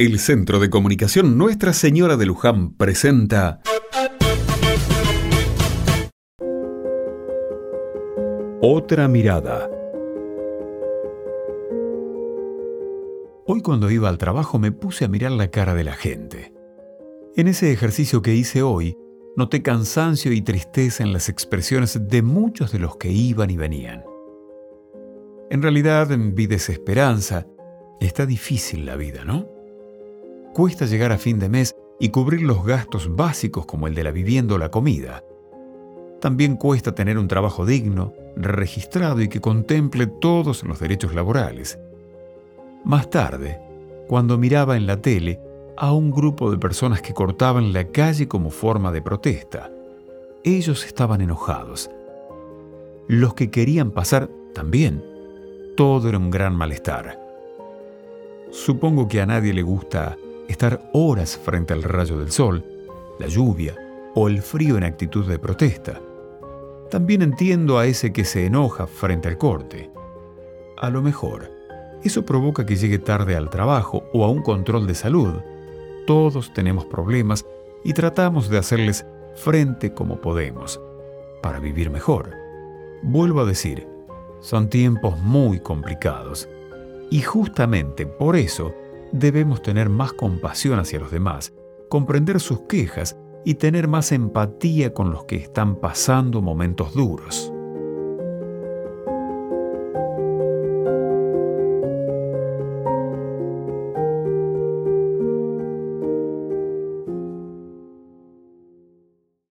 El Centro de Comunicación Nuestra Señora de Luján presenta Otra mirada. Hoy cuando iba al trabajo me puse a mirar la cara de la gente. En ese ejercicio que hice hoy, noté cansancio y tristeza en las expresiones de muchos de los que iban y venían. En realidad vi desesperanza. Está difícil la vida, ¿no? Cuesta llegar a fin de mes y cubrir los gastos básicos como el de la vivienda o la comida. También cuesta tener un trabajo digno, registrado y que contemple todos los derechos laborales. Más tarde, cuando miraba en la tele a un grupo de personas que cortaban la calle como forma de protesta, ellos estaban enojados. Los que querían pasar también todo era un gran malestar. Supongo que a nadie le gusta estar horas frente al rayo del sol, la lluvia o el frío en actitud de protesta. También entiendo a ese que se enoja frente al corte. A lo mejor, eso provoca que llegue tarde al trabajo o a un control de salud. Todos tenemos problemas y tratamos de hacerles frente como podemos, para vivir mejor. Vuelvo a decir, son tiempos muy complicados y justamente por eso debemos tener más compasión hacia los demás, comprender sus quejas y tener más empatía con los que están pasando momentos duros.